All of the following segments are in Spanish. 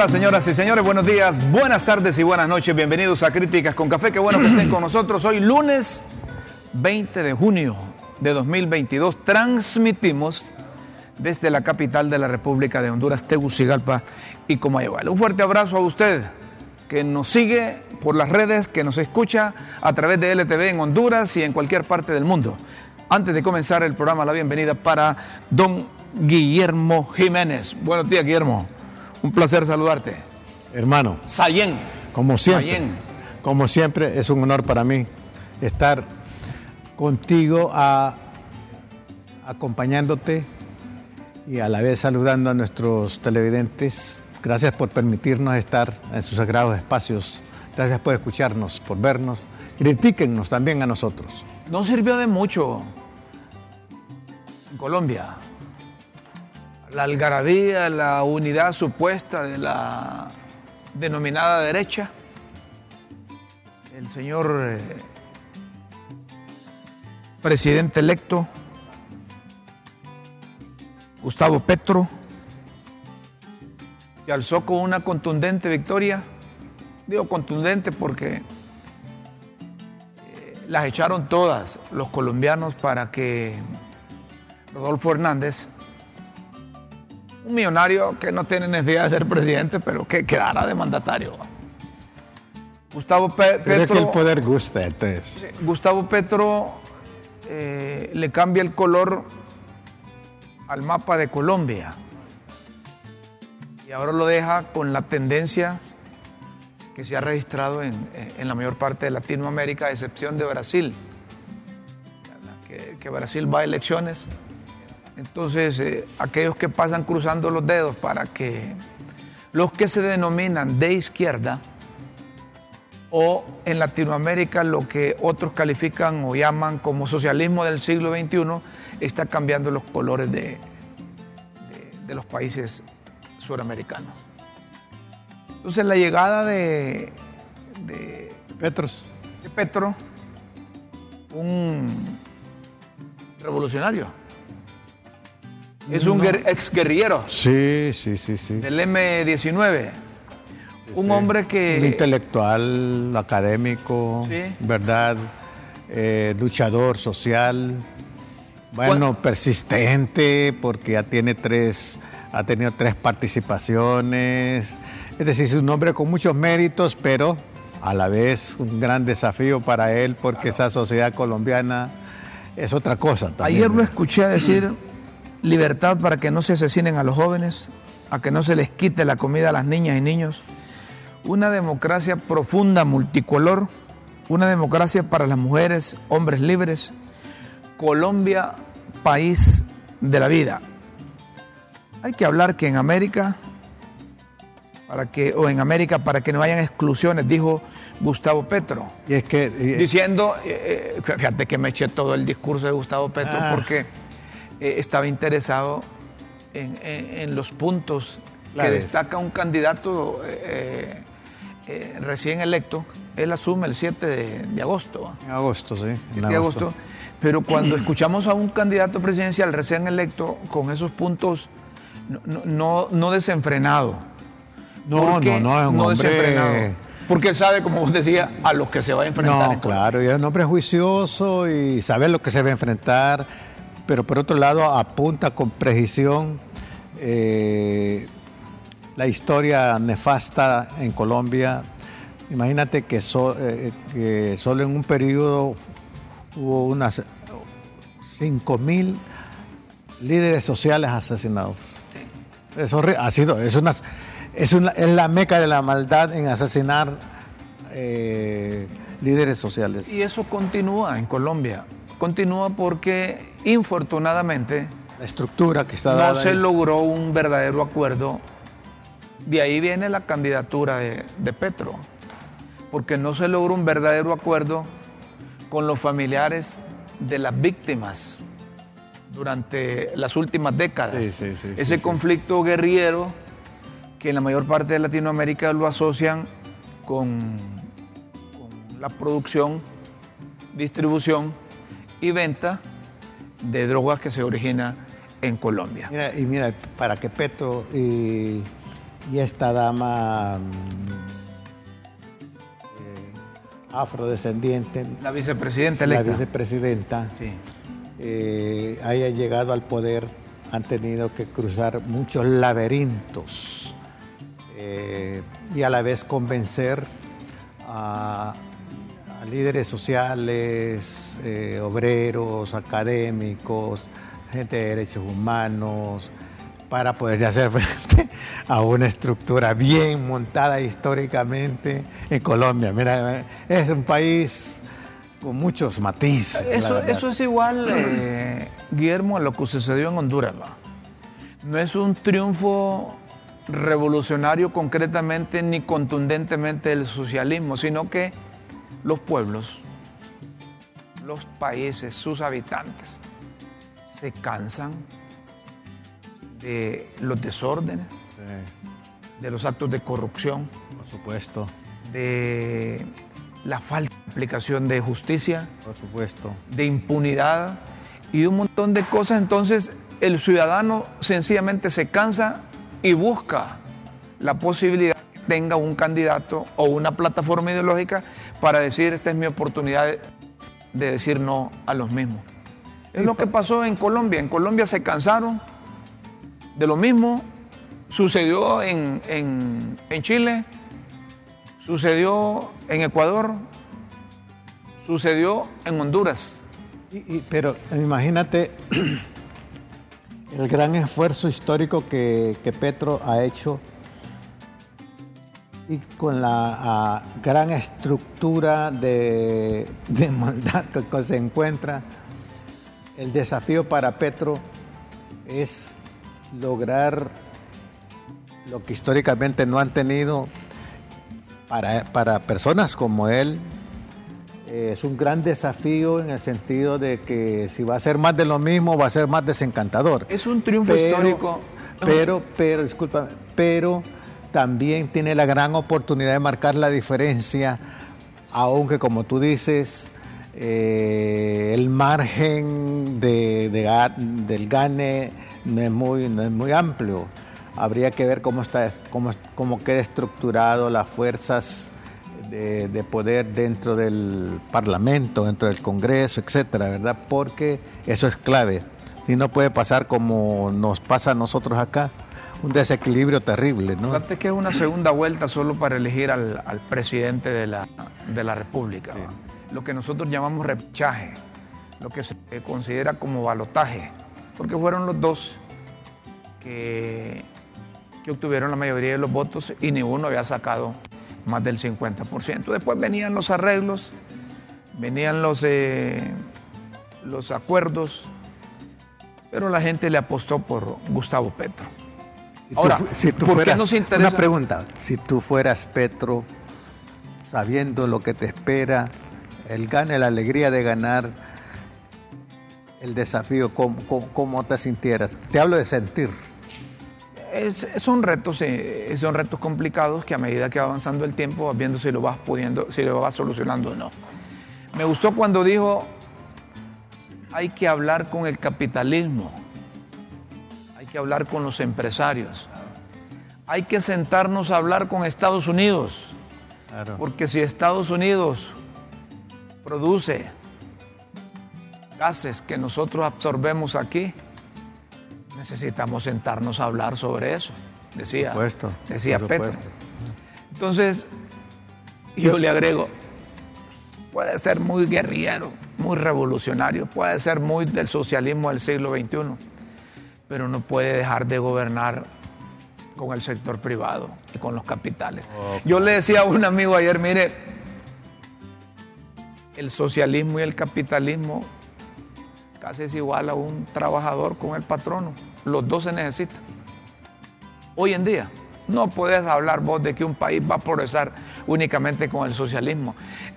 Hola señoras y señores, buenos días, buenas tardes y buenas noches. Bienvenidos a Críticas con Café. Qué bueno que estén con nosotros. Hoy lunes 20 de junio de 2022 transmitimos desde la capital de la República de Honduras, Tegucigalpa y Comayagüela. Un fuerte abrazo a usted que nos sigue por las redes, que nos escucha a través de LTV en Honduras y en cualquier parte del mundo. Antes de comenzar el programa, la bienvenida para don Guillermo Jiménez. Buenos días, Guillermo. Un placer saludarte. Hermano. Sayén. Como siempre. Como siempre, es un honor para mí estar contigo acompañándote y a la vez saludando a nuestros televidentes. Gracias por permitirnos estar en sus sagrados espacios. Gracias por escucharnos, por vernos. Critíquennos también a nosotros. No sirvió de mucho en Colombia la algarabía, la unidad supuesta de la denominada derecha, el señor eh, presidente electo Gustavo Petro se alzó con una contundente victoria. Digo contundente porque eh, las echaron todas los colombianos para que Rodolfo Hernández un millonario que no tiene necesidad de ser presidente, pero que quedara de mandatario. Gustavo Petro. que el poder gusta, entonces. Gustavo Petro eh, le cambia el color al mapa de Colombia y ahora lo deja con la tendencia que se ha registrado en, la mayor parte de Latinoamérica, a excepción de Brasil, que Brasil va a elecciones entonces, eh, aquellos que pasan cruzando los dedos para que los que se denominan de izquierda o en Latinoamérica lo que otros califican o llaman como socialismo del siglo XXI está cambiando los colores de, de, los países suramericanos. Entonces la llegada de, de Petros. de Petro, un revolucionario, es un ex guerrillero. Sí, sí, sí, sí. Del M19. Un hombre que... Un intelectual, académico, ¿verdad? Eh, luchador social. Bueno, persistente, porque ya tiene tres, ha tenido tres participaciones. Es decir, es un hombre con muchos méritos, pero a la vez un gran desafío para él, porque esa sociedad colombiana es otra cosa también. Ayer lo escuché decir libertad para que no se asesinen a los jóvenes, a que no se les quite la comida a las niñas y niños, una democracia profunda, multicolor, una democracia para las mujeres, hombres libres, Colombia, país de la vida. Hay que hablar que en América, para que, o en América para que no hayan exclusiones, dijo Gustavo Petro. Y es que. diciendo, eh, eh, fíjate que me eché todo el discurso de Gustavo Petro, ah. porque eh, estaba interesado en, los puntos que destaca un candidato eh, eh, recién electo. Él asume el 7 de, agosto. En agosto, sí. En agosto. Pero cuando escuchamos a un candidato presidencial recién electo con esos puntos no, no, desenfrenado. No, no, no, es un hombre... desenfrenado. Porque él sabe, como vos decía, a los que se va a enfrentar. No, claro, y es un hombre juicioso y sabe lo que se va a enfrentar pero por otro lado apunta con precisión eh, la historia nefasta en Colombia. Imagínate que, eh, solo en un periodo hubo unas 5.000 líderes sociales asesinados. Eso ha sido, es, una, es, la meca de la maldad en asesinar eh, líderes sociales. Y eso continúa en Colombia continúa porque infortunadamente la estructura que está no se logró un verdadero acuerdo. De ahí viene la candidatura de, Petro, porque no se logró un verdadero acuerdo con los familiares de las víctimas durante las últimas décadas. Ese conflicto guerrillero que en la mayor parte de Latinoamérica lo asocian con, con la producción, distribución y venta de drogas que se origina en Colombia. y mira, para que Petro y, y esta dama mm, eh, afrodescendiente, La vicepresidenta la electa. vicepresidenta, Sí. eh, haya llegado al poder, han tenido que cruzar muchos laberintos eh, y a la vez convencer a, a líderes sociales, eh, obreros, académicos, gente de derechos humanos, para poder hacer frente a una estructura bien montada históricamente en Colombia. Mira, es un país con muchos matices. Eso, eso es igual, eh, Guillermo, a lo que sucedió en Honduras. ¿va? No es un triunfo revolucionario concretamente ni contundentemente del socialismo, sino que los pueblos, los países, sus habitantes, se cansan de los desórdenes, Sí, de los actos de corrupción, por supuesto, de la falta de aplicación de justicia, por supuesto. de impunidad y de un montón de cosas. Entonces el ciudadano sencillamente se cansa y busca la posibilidad tenga un candidato o una plataforma ideológica para decir esta es mi oportunidad de, de decir no a los mismos. Es lo que pasó en Colombia. En Colombia se cansaron de lo mismo. Sucedió en, en- en Chile, sucedió en Ecuador, sucedió en Honduras. Y- y- pero imagínate el gran esfuerzo histórico que, que Petro ha hecho y con la gran estructura de, de mandato que se encuentra, el desafío para Petro es lograr lo que históricamente no han tenido para, para personas como él, eh, es un gran desafío en el sentido de que si va a ser más de lo mismo, va a ser más desencantador. Es un triunfo histórico. Pero, pero, disculpa, pero también tiene la gran oportunidad de marcar la diferencia, aunque como tú dices, eh, el margen de, del gane no es muy, no es muy amplio. Habría que ver cómo, está, cómo, cómo queda estructurado las fuerzas de, de poder dentro del Parlamento, dentro del Congreso, etcétera, ¿verdad? Porque eso es clave. Si no puede pasar como nos pasa a nosotros acá, un desequilibrio terrible, ¿no? Fíjate que es una segunda vuelta solo para elegir al, al presidente de la, de la República. Lo que nosotros llamamos repechaje, lo que se considera como balotaje, porque fueron los dos que, que obtuvieron la mayoría de los votos y ninguno había sacado más del 50%. Después venían los arreglos, venían los, eh, los acuerdos, pero la gente le apostó por Gustavo Petro. Tú Ahora, si tú ¿por qué fueras- nos interesa? Una pregunta, si tú fueras Petro, sabiendo lo que te espera, el gane, la alegría de ganar, el desafío, ¿cómo, cómo- cómo te sintieras? Te hablo de sentir. Es- son retos, eh, son retos complicados que a medida que va avanzando el tiempo vas viendo si lo vas pudiendo, si lo vas solucionando o no. Me gustó cuando dijo hay que hablar con el capitalismo, que hablar con los empresarios, hay que sentarnos a hablar con Estados Unidos, Claro. porque si Estados Unidos produce gases que nosotros absorbemos aquí, necesitamos sentarnos a hablar sobre eso, decía, Por supuesto, decía por Petro. Entonces, yo le agrego, puede ser muy guerrillero, muy revolucionario, puede ser muy del socialismo del siglo XXI, pero no puede dejar de gobernar con el sector privado y con los capitales. Yo le decía a un amigo ayer, mire, el socialismo y el capitalismo casi es igual a un trabajador con el patrono. Los dos se necesitan. Hoy en día, no puedes hablar vos de que un país va a progresar únicamente con el socialismo.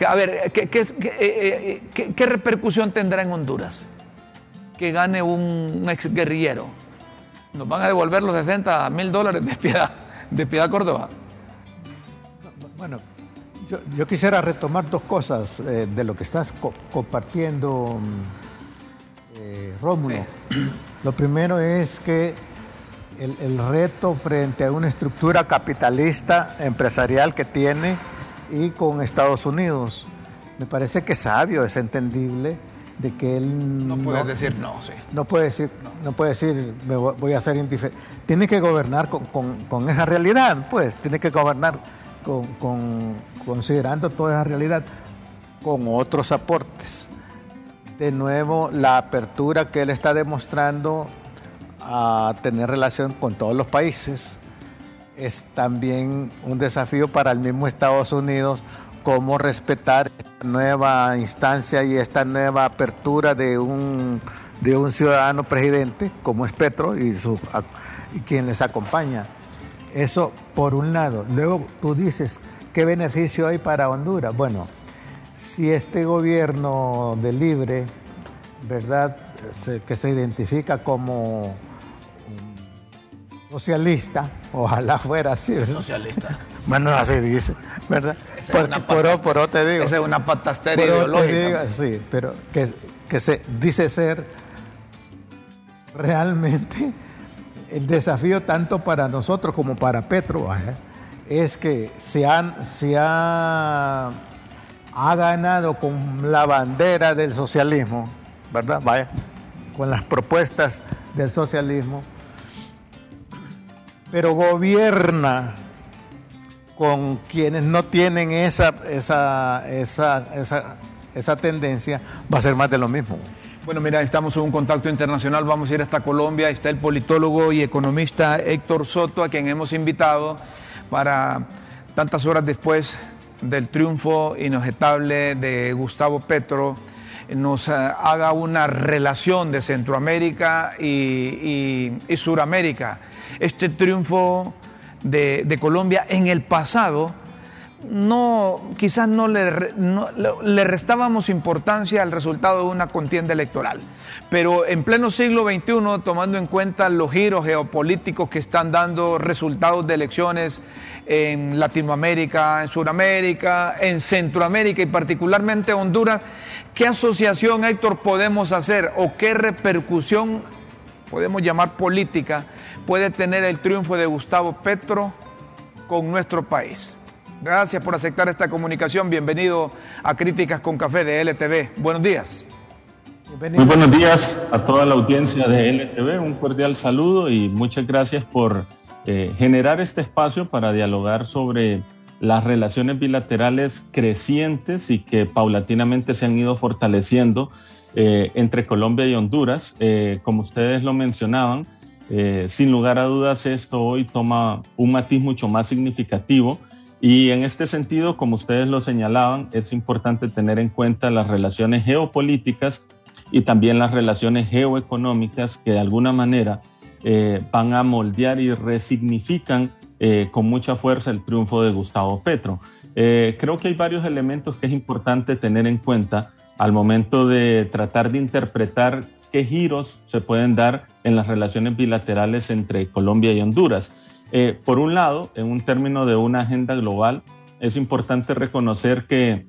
A ver, ¿qué, qué es- qué, eh, eh, qué- qué repercusión tendrá en Honduras? Que gane un, un exguerrillero. Nos van a devolver los 60 mil dólares de piedad, de piedad Córdoba. Bueno, yo, yo quisiera retomar dos cosas eh, de lo que estás co- compartiendo, mm, eh, Rómulo. Lo primero es que el, reto frente a una estructura capitalista empresarial que tiene y con Estados Unidos. Me parece que es sabio, es entendible de que él no puede decir no, sí. No puede decir, no, puede decir me voy a ser indiferente. Tiene que gobernar con, esa realidad, pues, tiene que gobernar con, considerando toda esa realidad con otros aportes. De nuevo, la apertura que él está demostrando a tener relación con todos los países es también un desafío para el mismo Estados Unidos cómo respetar esta nueva instancia y esta nueva apertura de un, de un ciudadano presidente como es Petro y, su, y quien les acompaña. Eso por un lado. Luego tú dices, ¿qué beneficio hay para Honduras? Bueno, si este gobierno de libre, ¿verdad? que se identifica como socialista, ojalá fuera así. Socialista. Bueno, así dice, ¿verdad? por, por, te digo. Esa es una patastería ideológica. sí, pero que, que se dice ser realmente el desafío tanto para nosotros como para Petro es que se, han, se ha, ha ganado con la bandera del socialismo, ¿verdad? Vaya, con las propuestas del socialismo, pero gobierna con quienes no tienen esa, esa, esa, esa, esa tendencia, va a ser más de lo mismo. Bueno, mira, estamos en un contacto internacional, vamos a ir hasta Colombia, está el politólogo y economista Héctor Soto, a quien hemos invitado para tantas horas después del triunfo inobjetable de Gustavo Petro, nos eh, haga una relación de Centroamérica y, y, y Suramérica. Este triunfo de, Colombia en el pasado, no, quizás no le, le, restábamos importancia al resultado de una contienda electoral. Pero en pleno siglo XXI, tomando en cuenta los giros geopolíticos que están dando resultados de elecciones en Latinoamérica, en Sudamérica, en Centroamérica y particularmente Honduras, ¿qué asociación, Héctor, podemos hacer o qué repercusión podemos llamar política puede tener el triunfo de Gustavo Petro con nuestro país. Gracias por aceptar esta comunicación. Bienvenido a Críticas con Café de LTV. Buenos días. Muy buenos días a toda la audiencia de LTV. Un cordial saludo y muchas gracias por eh, generar este espacio para dialogar sobre las relaciones bilaterales crecientes y que paulatinamente se han ido fortaleciendo eh, entre Colombia y Honduras. Eh, como ustedes lo mencionaban, eh, sin lugar a dudas, esto hoy toma un matiz mucho más significativo y en este sentido, como ustedes lo señalaban, es importante tener en cuenta las relaciones geopolíticas y también las relaciones geoeconómicas que de alguna manera van a moldear y resignifican con mucha fuerza el triunfo de Gustavo Petro. creo que hay varios elementos que es importante tener en cuenta al momento de tratar de interpretar qué giros se pueden dar en las relaciones bilaterales entre Colombia y Honduras. Eh, por un lado, en un término de una agenda global, es importante reconocer que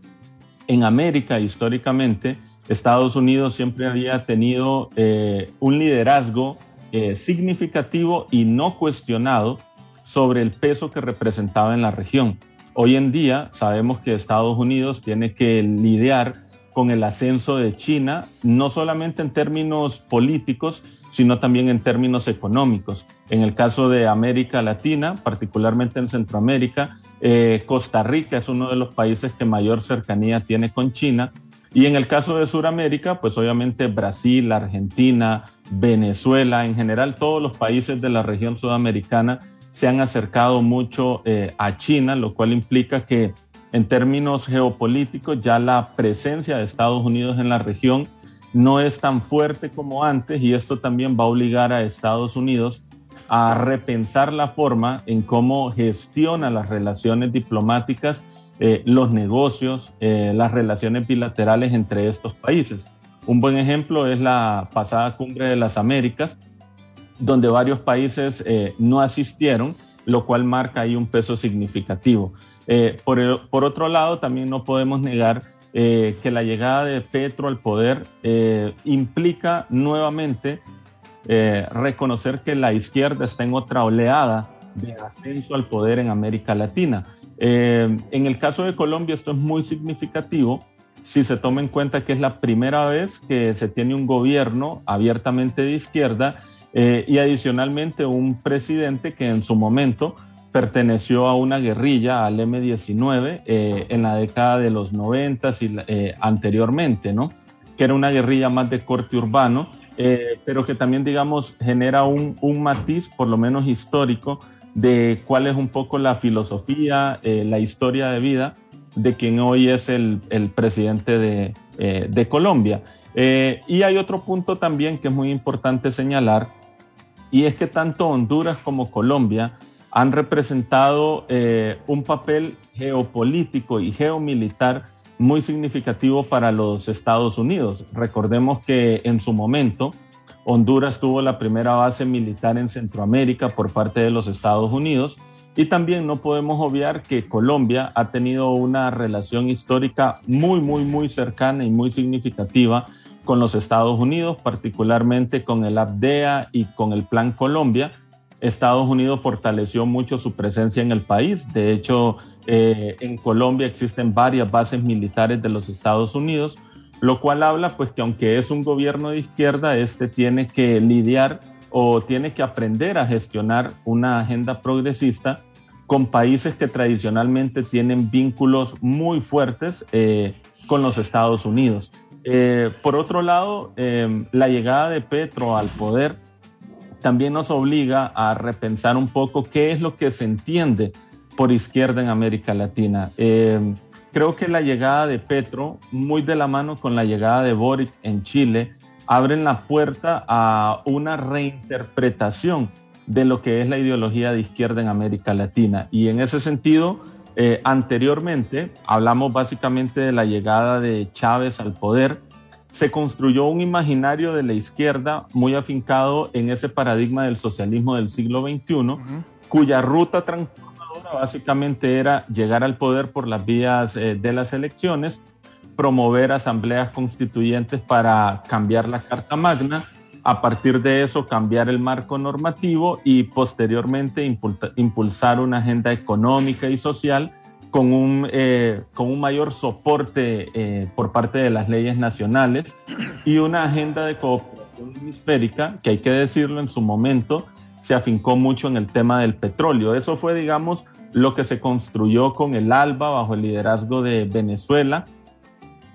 en América históricamente Estados Unidos siempre había tenido eh, un liderazgo eh, significativo y no cuestionado sobre el peso que representaba en la región. Hoy en día sabemos que Estados Unidos tiene que lidiar con el ascenso de China, no solamente en términos políticos, sino también en términos económicos. En el caso de América Latina, particularmente en Centroamérica, eh, Costa Rica es uno de los países que mayor cercanía tiene con China. Y en el caso de Sudamérica, pues obviamente Brasil, Argentina, Venezuela, en general todos los países de la región sudamericana se han acercado mucho eh, a China, lo cual implica que en términos geopolíticos, ya la presencia de Estados Unidos en la región no es tan fuerte como antes y esto también va a obligar a Estados Unidos a repensar la forma en cómo gestiona las relaciones diplomáticas, eh, los negocios, eh, las relaciones bilaterales entre estos países. Un buen ejemplo es la pasada cumbre de las Américas, donde varios países eh, no asistieron, lo cual marca ahí un peso significativo. Eh, por, otro lado, también no podemos negar eh, que la llegada de Petro al poder eh, implica nuevamente reconocer que la izquierda está en otra oleada de ascenso al poder en América Latina. En el caso de Colombia esto es muy significativo si se toma en cuenta que es la primera vez que se tiene un gobierno abiertamente de izquierda y adicionalmente un presidente que en su momento perteneció a una guerrilla, al M-19, en la década de los 90 y anteriormente, ¿no? que era una guerrilla más de corte urbano eh, pero que también, digamos, genera un, un, matiz, por lo menos histórico, de cuál es un poco la filosofía, eh, la historia de vida de quien hoy es el, el presidente de, eh, de Colombia. y hay otro punto también que es muy importante señalar, y es que tanto Honduras como Colombia han representado un papel geopolítico y geomilitar muy significativo para los Estados Unidos. Recordemos que en su momento Honduras tuvo la primera base militar en Centroamérica por parte de los Estados Unidos y también no podemos obviar que Colombia ha tenido una relación histórica muy, muy, muy cercana y muy significativa con los Estados Unidos, particularmente con el ABDEA y con el Plan Colombia, Estados Unidos fortaleció mucho su presencia en el país. De hecho, eh, en Colombia existen varias bases militares de los Estados Unidos, lo cual habla pues que aunque es un gobierno de izquierda, este tiene que lidiar o tiene que aprender a gestionar una agenda progresista con países que tradicionalmente tienen vínculos muy fuertes eh, con los Estados Unidos. Eh, por otro lado, la llegada de Petro al poder también nos obliga a repensar un poco qué es lo que se entiende por izquierda en América Latina. Eh, creo que la llegada de Petro, muy de la mano con la llegada de Boric en Chile, abren la puerta a una reinterpretación de lo que es la ideología de izquierda en América Latina. Y en ese sentido, eh, anteriormente hablamos básicamente de la llegada de Chávez al poder se construyó un imaginario de la izquierda muy afincado en ese paradigma del socialismo del siglo XXI, cuya ruta transformadora básicamente era llegar al poder por las vías eh, de las elecciones, promover asambleas constituyentes para cambiar la Carta Magna, a partir de eso cambiar el marco normativo y posteriormente impulsar una agenda económica y social con un, eh, con un mayor soporte eh, por parte de las leyes nacionales y una agenda de cooperación hemisférica que hay que decirlo en su momento se afincó mucho en el tema del petróleo. Eso fue, digamos, lo que se construyó con el ALBA bajo el liderazgo de Venezuela.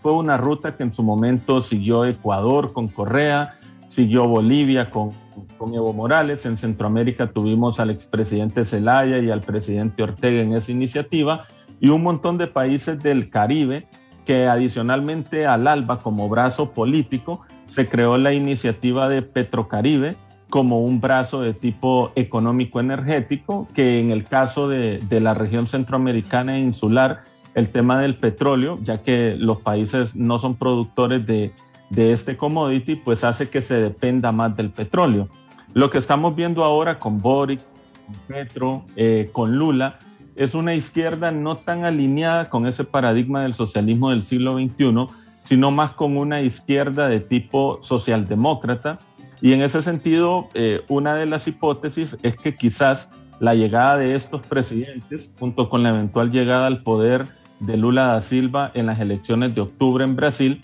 Fue una ruta que en su momento siguió Ecuador con Correa, siguió Bolivia con, con Evo Morales. En Centroamérica tuvimos al expresidente Zelaya y al presidente Ortega en esa iniciativa y un montón de países del Caribe que adicionalmente al ALBA como brazo político se creó la iniciativa de Petrocaribe como un brazo de tipo económico energético que en el caso de, de la región centroamericana e insular el tema del petróleo, ya que los países no son productores de, de este commodity, pues hace que se dependa más del petróleo. Lo que estamos viendo ahora con Boric, con Petro, eh, con Lula, es una izquierda no tan alineada con ese paradigma del socialismo del siglo XXI, sino más con una izquierda de tipo socialdemócrata. Y en ese sentido, eh, una de las hipótesis es que quizás la llegada de estos presidentes, junto con la eventual llegada al poder de Lula da Silva en las elecciones de octubre en Brasil,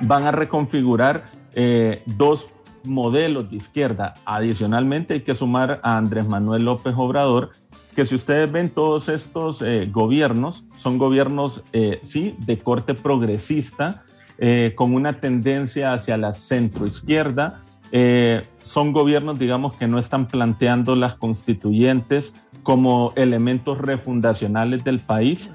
van a reconfigurar eh, dos modelos de izquierda. Adicionalmente, hay que sumar a Andrés Manuel López Obrador, que si ustedes ven todos estos eh, gobiernos, son gobiernos, eh, sí, de corte progresista, eh, con una tendencia hacia la centroizquierda. son gobiernos, digamos, que no están planteando las constituyentes como elementos refundacionales del país.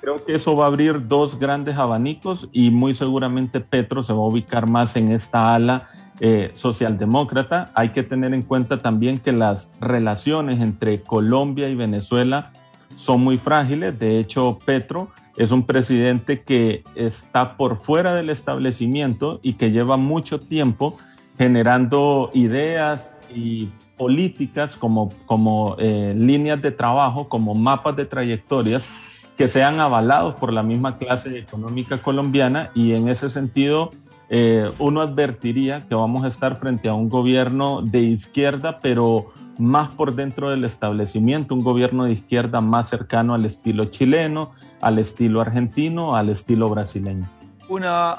creo que eso va a abrir dos grandes abanicos y muy seguramente Petro se va a ubicar más en esta ala eh, socialdemócrata. Hay que tener en cuenta también que las relaciones entre Colombia y Venezuela son muy frágiles. De hecho, Petro es un presidente que está por fuera del establecimiento y que lleva mucho tiempo generando ideas y políticas como, como eh, líneas de trabajo, como mapas de trayectorias que sean avalados por la misma clase económica colombiana y en ese sentido eh, uno advertiría que vamos a estar frente a un gobierno de izquierda, pero más por dentro del establecimiento, un gobierno de izquierda más cercano al estilo chileno, al estilo argentino, al estilo brasileño. Una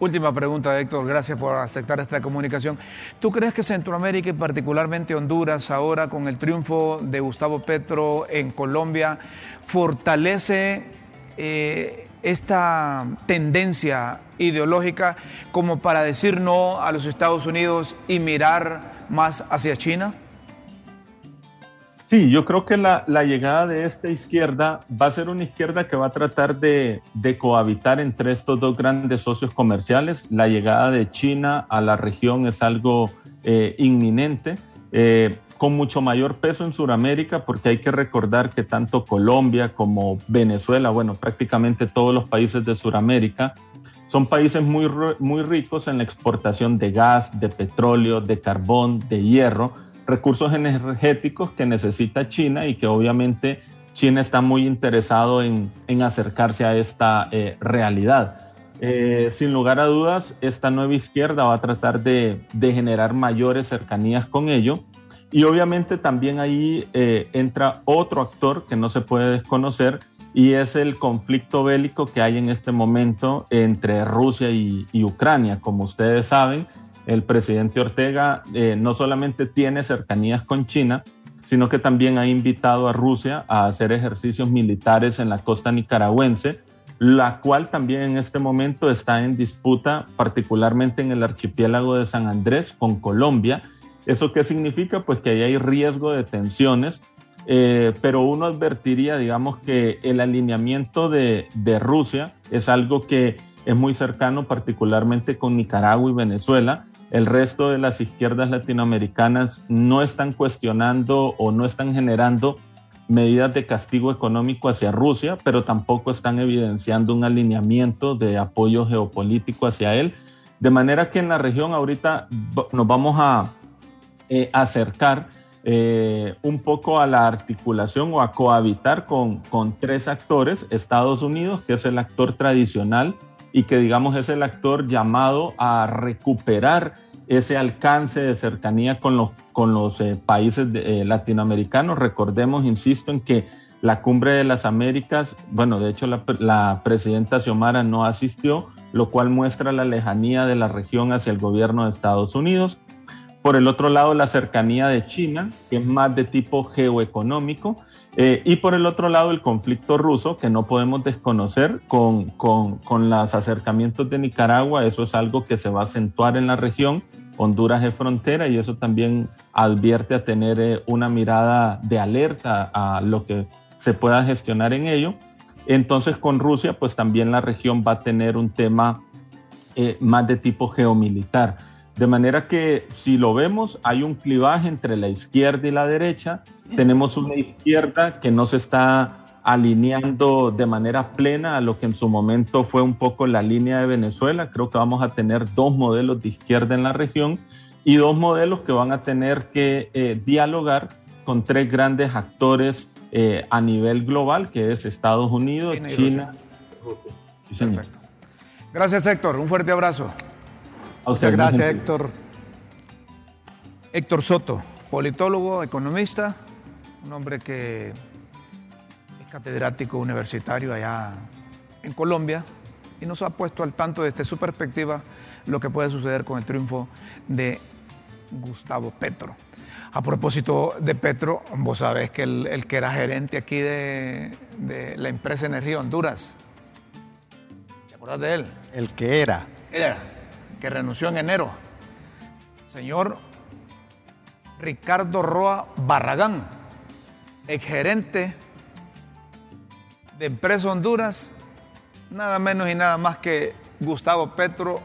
última pregunta, Héctor, gracias por aceptar esta comunicación. ¿Tú crees que Centroamérica y particularmente Honduras, ahora con el triunfo de Gustavo Petro en Colombia, fortalece... Eh, esta tendencia ideológica como para decir no a los Estados Unidos y mirar más hacia China? Sí, yo creo que la, llegada de esta izquierda va a ser una izquierda que va a tratar de, cohabitar entre estos dos grandes socios comerciales. La llegada de China a la región es algo eh, inminente. Eh, con mucho mayor peso en Sudamérica, porque hay que recordar que tanto Colombia como Venezuela, bueno, prácticamente todos los países de Sudamérica, son países muy, muy ricos en la exportación de gas, de petróleo, de carbón, de hierro, recursos energéticos que necesita China y que obviamente China está muy interesado en, acercarse a esta eh, realidad. Eh, sin lugar a dudas, esta nueva izquierda va a tratar de, de generar mayores cercanías con ello y obviamente también ahí eh, entra otro actor que no se puede desconocer y es el conflicto bélico que hay en este momento entre Rusia y, Ucrania. Como ustedes saben, el presidente Ortega eh, no solamente tiene cercanías con China, sino que también ha invitado a Rusia a hacer ejercicios militares en la costa nicaragüense, la cual también en este momento está en disputa, particularmente en el archipiélago de San Andrés con Colombia, ¿Eso qué significa? Pues que ahí hay riesgo de tensiones, eh, pero uno advertiría, digamos, que el alineamiento de, de, Rusia es algo que es muy cercano, particularmente con Nicaragua y Venezuela. El resto de las izquierdas latinoamericanas no están cuestionando o no están generando medidas de castigo económico hacia Rusia, pero tampoco están evidenciando un alineamiento de apoyo geopolítico hacia él. De manera que en la región ahorita nos vamos a, eh, acercar eh, un poco a la articulación o a cohabitar con, con tres actores, Estados Unidos, que es el actor tradicional y que digamos es el actor llamado a recuperar ese alcance de cercanía con los, con los eh, países latinoamericanos. Recordemos, insisto, en que la cumbre de las Américas, bueno, de hecho la, la, presidenta Xiomara no asistió, lo cual muestra la lejanía de la región hacia el gobierno de Estados Unidos. Por el otro lado, la cercanía de China, que es más de tipo geoeconómico. Eh, y por el otro lado, el conflicto ruso, que no podemos desconocer con, con, con los acercamientos de Nicaragua. Eso es algo que se va a acentuar en la región. Honduras es frontera y eso también advierte a tener eh, una mirada de alerta a lo que se pueda gestionar en ello. Entonces con Rusia, pues también la región va a tener un tema eh, más de tipo geomilitar. De manera que si lo vemos, hay un clivaje entre la izquierda y la derecha. Tenemos una izquierda que no se está alineando de manera plena a lo que en su momento fue un poco la línea de Venezuela. Creo que vamos a tener dos modelos de izquierda en la región y dos modelos que van a tener que eh, dialogar con tres grandes actores eh, a nivel global, que es Estados Unidos, China. Perfecto. Gracias Héctor, un fuerte abrazo. Muchas gracias, Héctor. Héctor Soto, politólogo, economista, un hombre que es catedrático universitario allá en Colombia y nos ha puesto al tanto desde su perspectiva lo que puede suceder con el triunfo de Gustavo Petro. A propósito de Petro, vos sabés que el, que era gerente aquí de, de, la empresa Energía Honduras, ¿te acuerdas de él? El que era. Era que renunció en enero, señor Ricardo Roa Barragán, exgerente de Empresa Honduras, nada menos y nada más que Gustavo Petro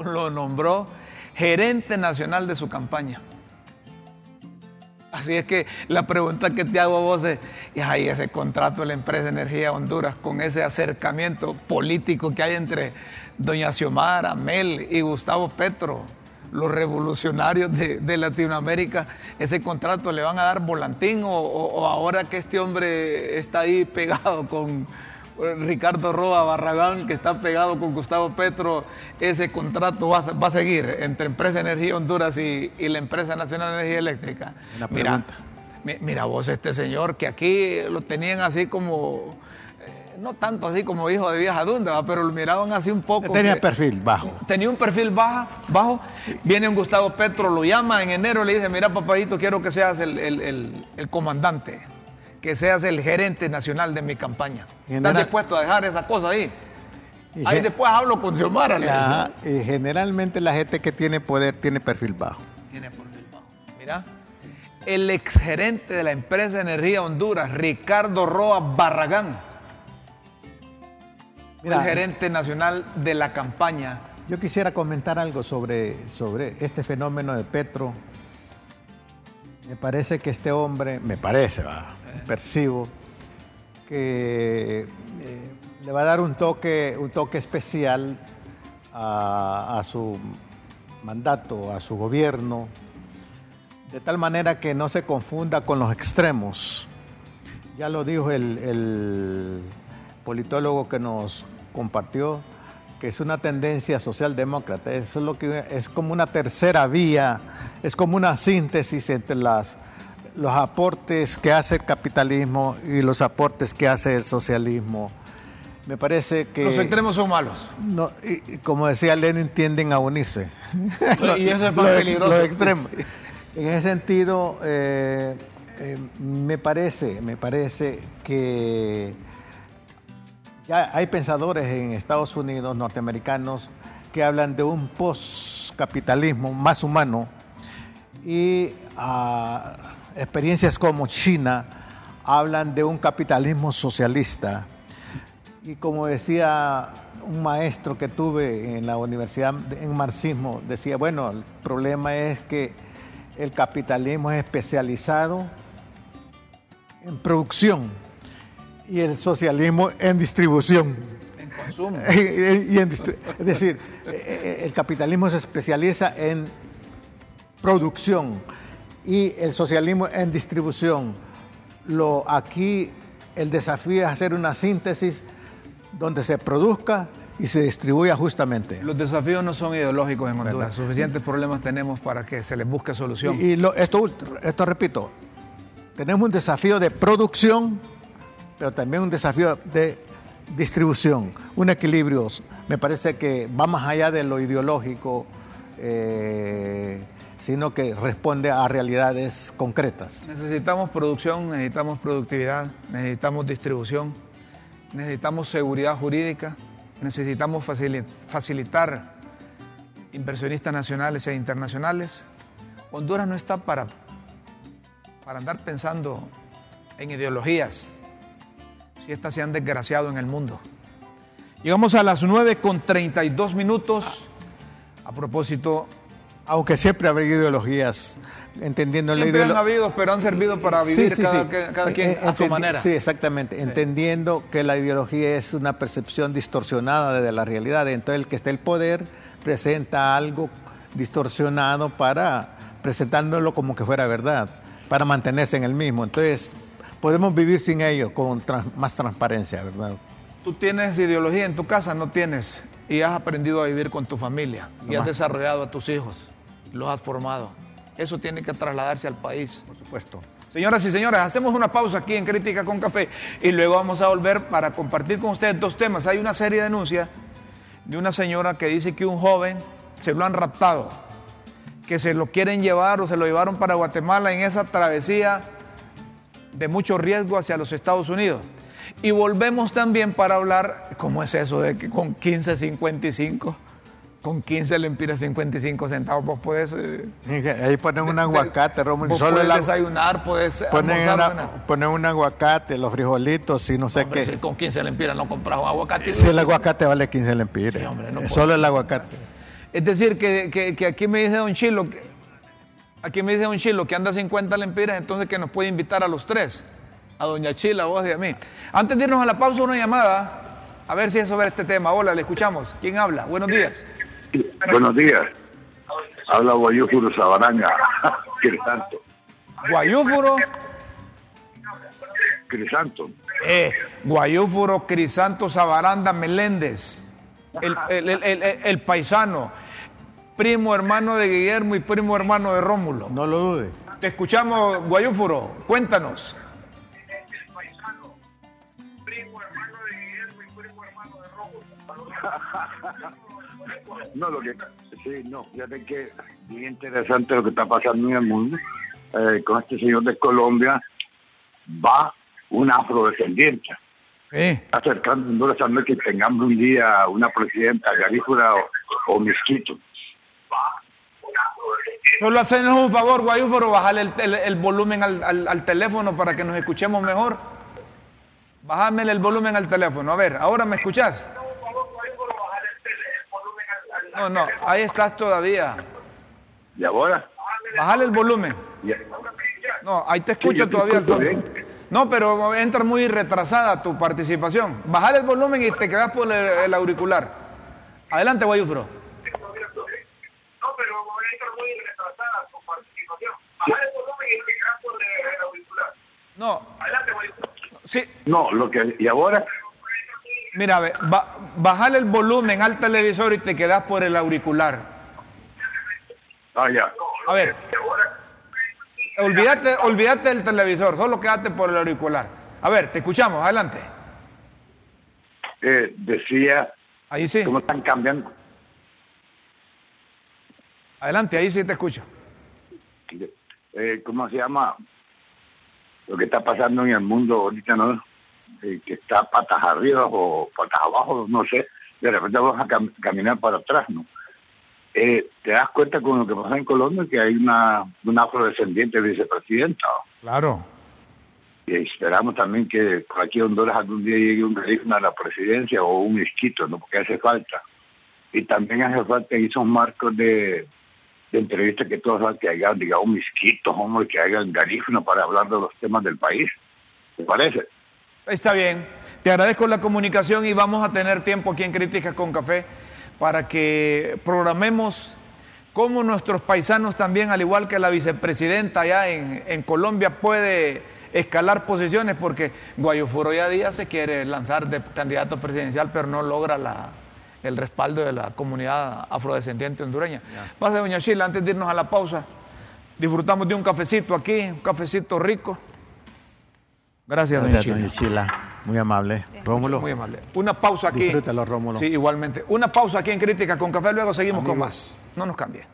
lo nombró gerente nacional de su campaña. Así es que la pregunta que te hago a vos es, y ahí ese contrato de la empresa Energía Honduras con ese acercamiento político que hay entre doña Xiomara, Mel y Gustavo Petro, los revolucionarios de, Latinoamérica, ese contrato le van a dar volantín o, ahora que este hombre está ahí pegado con, Ricardo Roa Barragán, que está pegado con Gustavo Petro, ese contrato va, a seguir entre Empresa Energía Honduras y, la Empresa Nacional de Energía Eléctrica. Mira, mira vos, este señor que aquí lo tenían así como eh, no tanto así como hijo de vieja dunda, pero lo miraban así un poco. Tenía perfil bajo. Tenía un perfil baja, bajo. Viene un Gustavo Petro, lo llama en enero, le dice, mira papadito, quiero que seas el comandante que seas el gerente nacional de mi campaña. ¿Estás dispuesto a dejar esa cosa ahí? Ahí después hablo con Xiomara. y generalmente la gente que tiene poder tiene perfil bajo. Tiene perfil bajo. Mira, el exgerente de la empresa Energía Honduras, Ricardo Roa Barragán, el gerente nacional de la campaña. Yo quisiera comentar algo sobre, sobre este fenómeno de Petro. Me parece que este hombre, me parece, va, percibo que eh, le va a dar un toque, un toque especial a, su mandato, a su gobierno, de tal manera que no se confunda con los extremos. Ya lo dijo el, el politólogo que nos compartió, que es una tendencia socialdemócrata, es, lo que, es como una tercera vía, es como una síntesis entre las los aportes que hace el capitalismo y los aportes que hace el socialismo. Me parece que... Los extremos son malos. No, y, como decía Lenin, tienden a unirse. y eso es más peligroso. Los extremos. En ese sentido, eh, eh, me parece, me parece que ya hay pensadores en Estados Unidos, norteamericanos, que hablan de un postcapitalismo más humano y ah, experiencias como China hablan de un capitalismo socialista. Y como decía un maestro que tuve en la universidad en marxismo, decía, bueno, el problema es que el capitalismo es especializado en producción y el socialismo en distribución. En consumo. es decir, el capitalismo se especializa en producción y el socialismo en distribución. Lo, aquí el desafío es hacer una síntesis donde se produzca y se distribuya justamente. Los desafíos no son ideológicos en Honduras. Suficientes problemas tenemos para que se les busque solución. Y, esto, esto repito, tenemos un desafío de producción, pero también un desafío de distribución, un equilibrio. Me parece que va más allá de lo ideológico. Eh, sino que responde a realidades concretas. Necesitamos producción, necesitamos productividad, necesitamos distribución, necesitamos seguridad jurídica, necesitamos facilitar inversionistas nacionales e internacionales. Honduras no está para, para andar pensando en ideologías, si estas se han desgraciado en el mundo. Llegamos a las 9 con 32 minutos. A propósito aunque siempre ha habido ideologías, entendiendo siempre la ideología. han habido, pero han servido para vivir cada, quien a su manera. Sí, exactamente. Entendiendo que la ideología es una percepción distorsionada de la realidad. Entonces, el que está el poder presenta algo distorsionado para presentándolo como que fuera verdad, para mantenerse en el mismo. Entonces, podemos vivir sin ello, con más transparencia, ¿verdad? ¿Tú tienes ideología en tu casa? ¿No tienes? Y has aprendido a vivir con tu familia y has desarrollado a tus hijos los has formado. Eso tiene que trasladarse al país. Por supuesto. Señoras y señores, hacemos una pausa aquí en Crítica con Café y luego vamos a volver para compartir con ustedes dos temas. Hay una serie de denuncias de una señora que dice que un joven se lo han raptado, que se lo quieren llevar o se lo llevaron para Guatemala en esa travesía de mucho riesgo hacia los Estados Unidos. Y volvemos también para hablar, ¿cómo es eso de que con 15.55? con 15 lempiras 55 centavos vos puedes... Eh, ahí ponen un aguacate, Romulo. Vos solo puedes desayunar, puedes ponen, ponen un aguacate, los frijolitos y no sé qué. Si con 15 lempiras no compras un aguacate. Si el aguacate vale 15 lempiras. solo el aguacate. Es decir, que, que, aquí me dice Don Chilo, que, aquí me dice Don Chilo que anda 50 lempiras, entonces que nos puede invitar a los tres, a Doña Chila, a vos y a mí. Antes de irnos a la pausa, una llamada, a ver si es sobre este tema. Hola, le escuchamos. ¿Quién habla? Buenos días. Buenos días. Habla Guayúfuro Sabaranga. ¿Qué tanto? Guayúfuro. Crisanto. Eh, Guayúforo Crisanto Zabaranda Meléndez, el, el- el- el- el paisano, primo hermano de Guillermo y primo hermano de Rómulo. No lo dude. Te escuchamos, Guayúforo, cuéntanos. No, lo que. Sí, no, fíjate que bien interesante lo que está pasando en el mundo. Eh, con este señor de Colombia va una afrodescendiente. Eh, Acercando Honduras también que tengamos un día una presidenta garífuna o, o misquito. Solo hacernos un favor, Guayúforo, bajarle el, el- el volumen al, al- al teléfono para que nos escuchemos mejor. Bájame el volumen al teléfono. A ver, ¿ahora me escuchás? No, no, ahí estás todavía. ¿Y ahora? Bájale el volumen. No, ahí te escucho te todavía al fondo. No, pero entra muy retrasada tu participación. Bájale el volumen y te quedas por el, el auricular. Adelante, Guayufro. No, pero entra muy retrasada su participación. Bajar el volumen y llegar por el auricular. No, sí, No, lo que. ¿Y ahora? mira, ve, ba- bájale el volumen al televisor y te quedas por el auricular. Ah, ya. A ver, olvídate, olvídate del televisor, solo quédate por el auricular. A ver, te escuchamos, adelante. Eh, decía Ahí sí, cómo están cambiando. adelante, ahí sí te escucho. eh, ¿cómo se llama? Lo que está pasando en el mundo ahorita, ¿no? Eh, que está patas arriba o patas abajo, no sé. De repente vamos a cam- caminar para atrás, ¿no? Eh, ¿Te das cuenta con lo que pasa en Colombia que hay una, una afrodescendiente vicepresidenta? Claro. Y esperamos también que por aquí en Honduras algún día llegue un garífuna a la presidencia o un isquito, ¿no? Porque hace falta. Y también hace falta esos marcos de, de entrevista que todos que haya, digamos, misquitos, hombre, que hagan garífuna para hablar de los temas del país. ¿Te parece? Está bien. Te agradezco la comunicación y vamos a tener tiempo aquí en Críticas con Café para que programemos cómo nuestros paisanos también, al igual que la vicepresidenta allá en, Colombia, puede escalar posiciones porque Guayufuro ya Díaz se quiere lanzar de candidato presidencial, pero no logra la, el respaldo de la comunidad afrodescendiente hondureña. Pase, doña Sheila, antes de irnos a la pausa, disfrutamos de un cafecito aquí, un cafecito rico. Gracias, doña Gracias, Sheila. doña Chila. Muy amable. Rómulo. Muy amable. Una pausa aquí. Disfrútalo, Rómulo. Sí, igualmente. Una pausa aquí en Crítica con Café, luego seguimos con más. No nos cambie.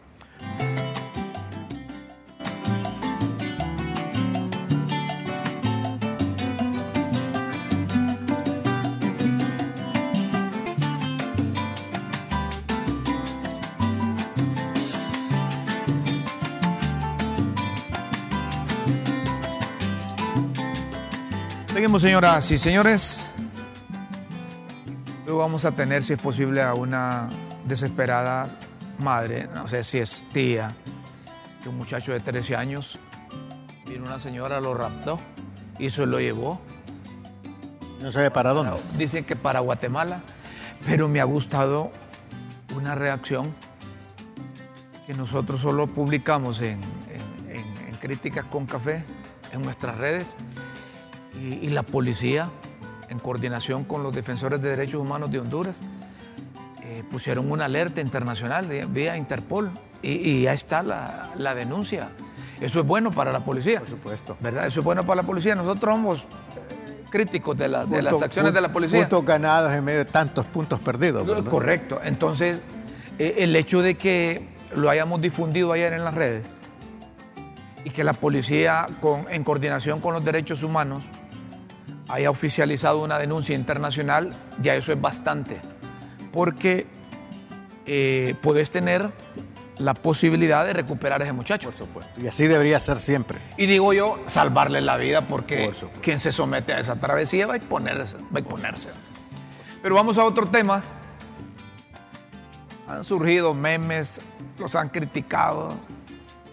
Seguimos, señoras y señores. Luego vamos a tener, si es posible, a una desesperada madre, no sé si es tía, de un muchacho de 13 años. Vino una señora, lo raptó y se lo llevó. No sabe para dónde. Dicen que para Guatemala, pero me ha gustado una reacción que nosotros solo publicamos en, en- en- en Críticas con Café, en nuestras redes, y, y la policía, en coordinación con los defensores de derechos humanos de Honduras, eh, pusieron una alerta internacional de- vía Interpol y, y ya está la, la denuncia. Eso es bueno para la policía. Por supuesto. ¿Verdad? Eso es bueno para la policía. Nosotros somos eh, críticos de, la- de las Punto- acciones de la policía. Puntos ganados en medio de tantos puntos perdidos. ¿verdad? Correcto. Entonces, eh, el hecho de que lo hayamos difundido ayer en las redes y que la policía, con- en coordinación con los derechos humanos, haya oficializado una denuncia internacional, ya eso es bastante. Porque eh, puedes tener la posibilidad de recuperar a ese muchacho. Por supuesto. Y así debería ser siempre. Y digo yo, salvarle la vida porque Por quien se somete a esa travesía va a exponerse. Va a exponerse. Pero vamos a otro tema. Han surgido memes, los han criticado,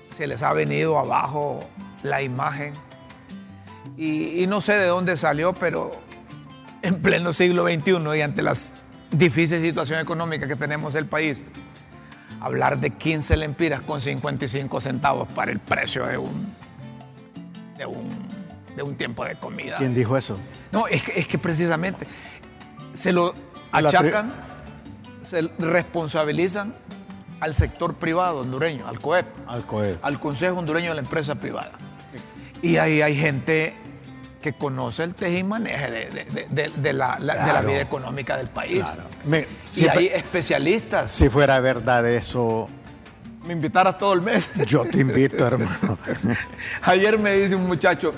se les ha venido abajo la imagen. Y, y no sé de dónde salió, pero en pleno siglo XXI y ante las difíciles situaciones económicas que tenemos en el país, hablar de 15 lempiras con 55 centavos para el precio de un, de un, de un tiempo de comida. ¿Quién dijo eso? No, es que, es que precisamente se lo achacan, se responsabilizan al sector privado hondureño, al COEP, Al COE. al Consejo Hondureño de la Empresa Privada. Y ahí hay gente que conoce el teje y maneje de, de- de- de- la, vida económica del país. Claro. Me- Y hay especialistas. Si fuera verdad eso, Me invitaras todo el mes. yo te invito, hermano. Ayer me dice un muchacho,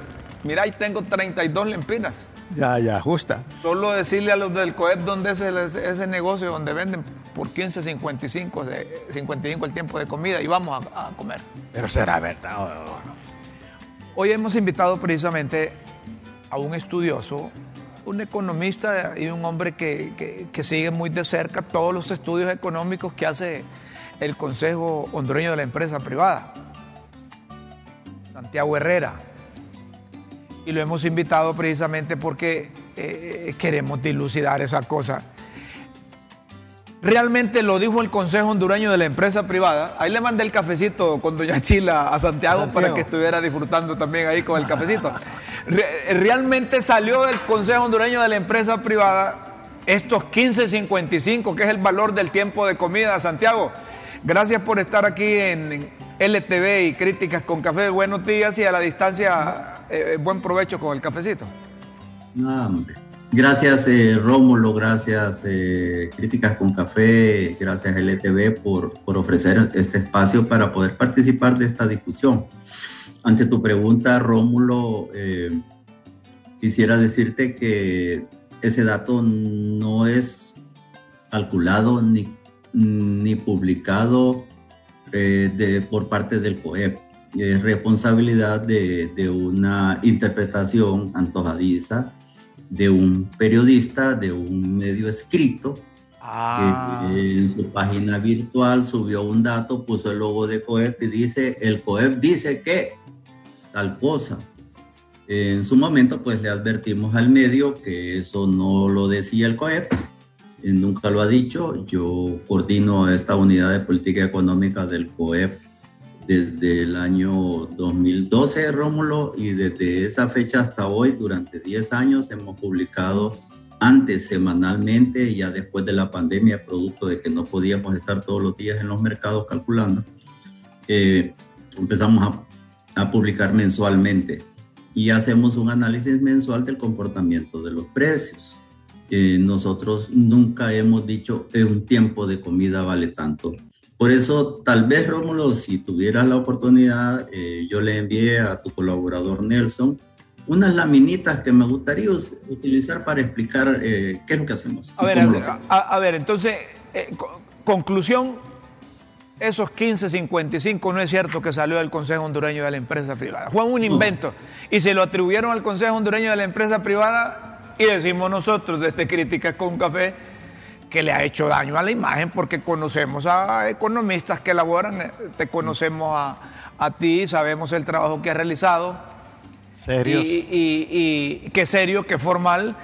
mira, ahí tengo 32 lempiras. ya, ya, justa. Solo decirle a los del COEP dónde es el- ese negocio donde venden por 15, 55, de- 55 el tiempo de comida y vamos a, a comer. Pero será verdad. o no. Hoy hemos invitado precisamente a un estudioso, un economista y un hombre que, que- sigue muy de cerca todos los estudios económicos que hace el Consejo Hondureño de la Empresa Privada, Santiago Herrera. Y lo hemos invitado precisamente porque eh, queremos dilucidar esa cosa. Realmente lo dijo el Consejo Hondureño de la Empresa Privada. Ahí le mandé el cafecito con Doña Chila a Santiago, para que estuviera disfrutando también ahí con el cafecito. Re- realmente salió del Consejo Hondureño de la Empresa Privada estos 15.55, que es el valor del tiempo de comida. Santiago, gracias por estar aquí en, en LTV y Críticas con Café. Buenos días y a la distancia, eh, buen provecho con el cafecito. No, hombre. Gracias eh, Rómulo, gracias eh, Críticas con Café, gracias LTV por, por ofrecer este espacio para poder participar de esta discusión. Ante tu pregunta, Rómulo, eh, quisiera decirte que ese dato no es calculado ni, ni publicado eh, de, por parte del COEP. Es responsabilidad de, de una interpretación antojadiza de un periodista, de un medio escrito, Ah. que en su página virtual subió un dato, puso el logo de COEP y dice, el COEP dice que tal cosa. En su momento, pues le advertimos al medio que eso no lo decía el COEP, nunca lo ha dicho. Yo coordino esta unidad de política económica del COEP desde el año 2012, Rómulo, y desde esa fecha hasta hoy, durante 10 años, hemos publicado antes semanalmente, ya después de la pandemia, producto de que no podíamos estar todos los días en los mercados calculando, eh, empezamos a, a publicar mensualmente y hacemos un análisis mensual del comportamiento de los precios. Eh, nosotros nunca hemos dicho que un tiempo de comida vale tanto. Por eso, tal vez, Rómulo, si tuvieras la oportunidad, eh, yo le envié a tu colaborador Nelson unas laminitas que me gustaría us- utilizar para explicar eh, qué es lo que hacemos. A ver, a, hacemos. a- a ver, entonces, eh, co- conclusión, esos 15.55 no es cierto que salió del Consejo Hondureño de la Empresa Privada. Fue un invento y se lo atribuyeron al Consejo Hondureño de la Empresa Privada y decimos nosotros desde Críticas con Café que le ha hecho daño a la imagen porque conocemos a economistas que elaboran, eh, te conocemos a, a ti, sabemos el trabajo que has realizado. Serios. Y, y, y qué serio, qué formal,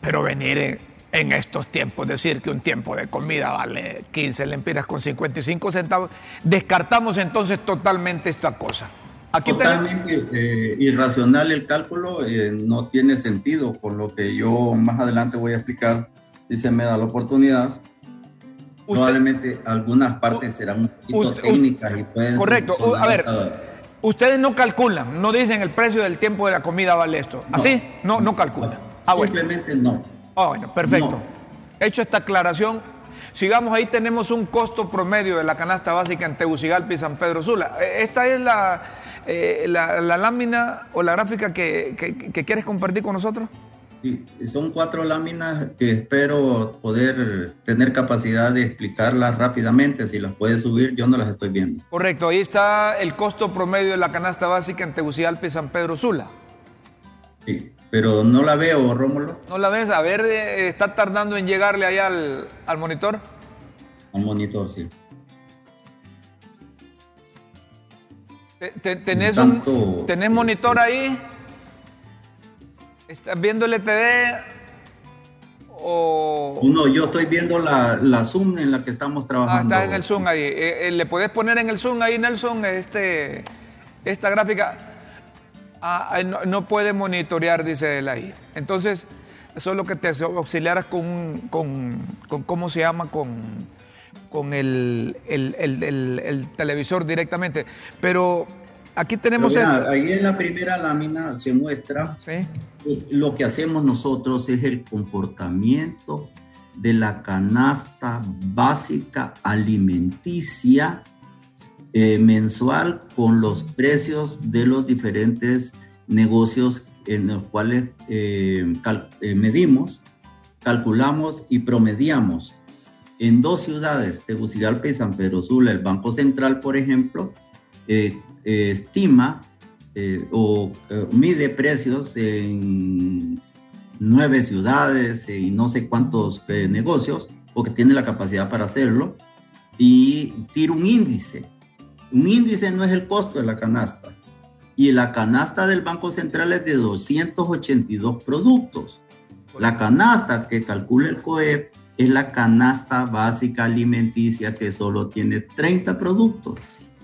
pero venir en, en estos tiempos, decir que un tiempo de comida vale 15 lempiras con 55 centavos, descartamos entonces totalmente esta cosa. Aquí Totalmente eh, irracional el cálculo, eh, no tiene sentido, con lo que yo más adelante voy a explicar, si se me da la oportunidad. Usted- Probablemente algunas partes serán un poquito usted- técnicas y pueden correcto, a ver, ustedes no calculan, no dicen el precio del tiempo de la comida vale esto. ¿Así? No, no calculan. Ah, bueno. Simplemente no. Ah, bueno, perfecto. No. Hecho esta aclaración, sigamos ahí, tenemos un costo promedio de la canasta básica en Tegucigalpa y San Pedro Sula. Eh, Esta es la, eh, la, la lámina o la gráfica que, que- que quieres compartir con nosotros. Sí, son cuatro láminas que espero poder tener capacidad de explicarlas rápidamente. Si las puedes subir, yo no las estoy viendo. Correcto, ahí está el costo promedio de la canasta básica en Tegucigalpa y San Pedro Sula. Sí, pero no la veo, Rómulo, ¿No la ves? A ver, eh, está tardando en llegarle allá al, al monitor. al monitor, sí. Te- te- ¿Tenés, tanto, un, ¿Tenés monitor ahí? ¿Estás viendo el ETD? ¿O...? No, yo estoy viendo la, la Zoom en la que estamos Ah, trabajando. está en el Zoom ahí. Eh, eh, ¿Le podés poner en el Zoom ahí, Nelson, este, esta gráfica? Ah, ah, no, no puede monitorear, dice él ahí. Entonces, eso es lo que te auxiliaras con, con, con ¿cómo se llama? Con, con el- el- el televisor directamente. Pero aquí tenemos mira, ahí en la primera lámina se muestra ¿Sí? lo que hacemos nosotros es el comportamiento de la canasta básica alimenticia eh, mensual con los precios de los diferentes negocios en los cuales eh, cal- eh, medimos, calculamos y promediamos. En dos ciudades, Tegucigalpa y San Pedro Sula, el Banco Central, por ejemplo, estima eh, o eh, mide precios en nueve ciudades y no sé cuántos eh, negocios, porque tiene la capacidad para hacerlo, y tira un índice. Un índice no es el costo de la canasta. Y la canasta del Banco Central es de 282 productos. La canasta que calcula el COEP es la canasta básica alimenticia que solo tiene 30 productos.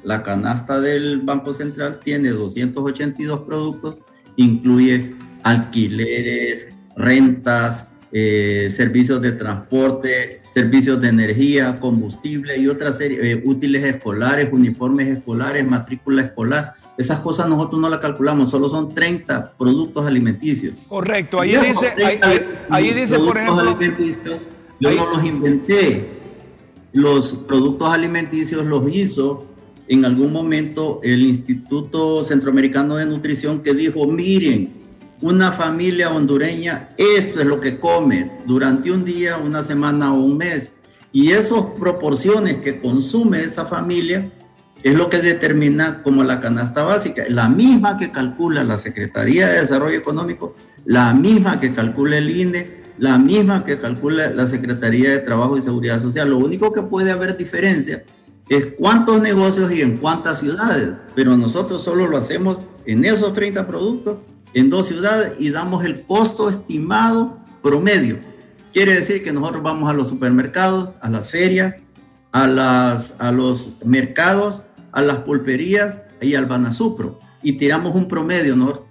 La canasta del Banco Central tiene 282 productos, incluye alquileres, rentas, eh, servicios de transporte, servicios de energía, combustible y otra serie, eh, útiles escolares, uniformes escolares, matrícula escolar. Esas cosas nosotros no las calculamos, solo son 30 productos alimenticios. Correcto. Ahí dice, ahí, 30 ahí- dice, por ejemplo, yo ahí- no los inventé. Los productos alimenticios los hizo en algún momento el Instituto Centroamericano de Nutrición que dijo, miren, una familia hondureña, esto es lo que come durante un día, una semana o un mes. Y esas proporciones que consume esa familia es lo que determina como la canasta básica, la misma que calcula la Secretaría de Desarrollo Económico, la misma que calcula el INE, la misma que calcula la Secretaría de Trabajo y Seguridad Social. Lo único que puede haber diferencia es cuántos negocios y en cuántas ciudades, pero nosotros solo lo hacemos en esos 30 productos, en dos ciudades y damos el costo estimado promedio. Quiere decir que nosotros vamos a los supermercados, a las ferias, a, las, a los mercados, a las pulperías y al Banasupro y tiramos un promedio, ¿no?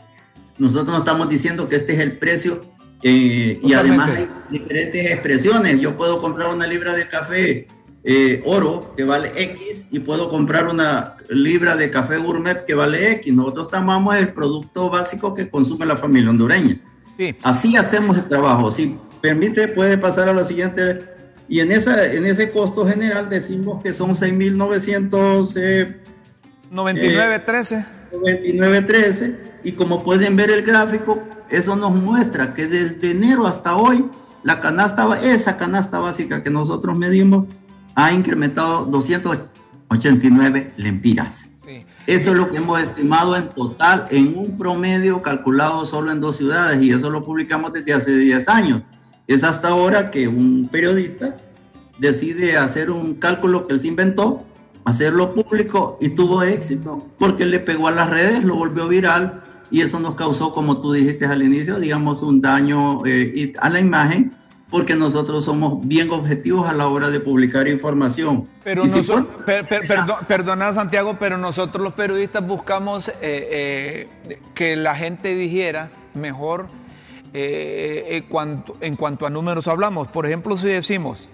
Nosotros no estamos diciendo que este es el precio eh, y además hay diferentes expresiones. Yo puedo comprar una libra de café eh, oro que vale X y puedo comprar una libra de café gourmet que vale X. Nosotros tomamos el producto básico que consume la familia hondureña. sí, Así hacemos el trabajo. Si permite, puede pasar a la siguiente. Y en, esa, en ese costo general decimos que son 6.900. Eh, 99.13. 29.13 y como pueden ver el gráfico, eso nos muestra que desde enero hasta hoy la canasta, esa canasta básica que nosotros medimos ha incrementado 289 lempiras. Sí. Eso es lo que hemos estimado en total en un promedio calculado solo en dos ciudades y eso lo publicamos desde hace 10 años. Es hasta ahora que un periodista decide hacer un cálculo que él se inventó, hacerlo público y tuvo éxito porque le pegó a las redes, lo volvió viral y eso nos causó, como tú dijiste al inicio, digamos, un daño eh, a la imagen porque nosotros somos bien objetivos a la hora de publicar información. Pero si noso- por- per- per- perdo- perdona Santiago, pero nosotros los periodistas buscamos eh, eh, que la gente dijera mejor eh, cuanto- en cuanto a números hablamos. Por ejemplo, si decimos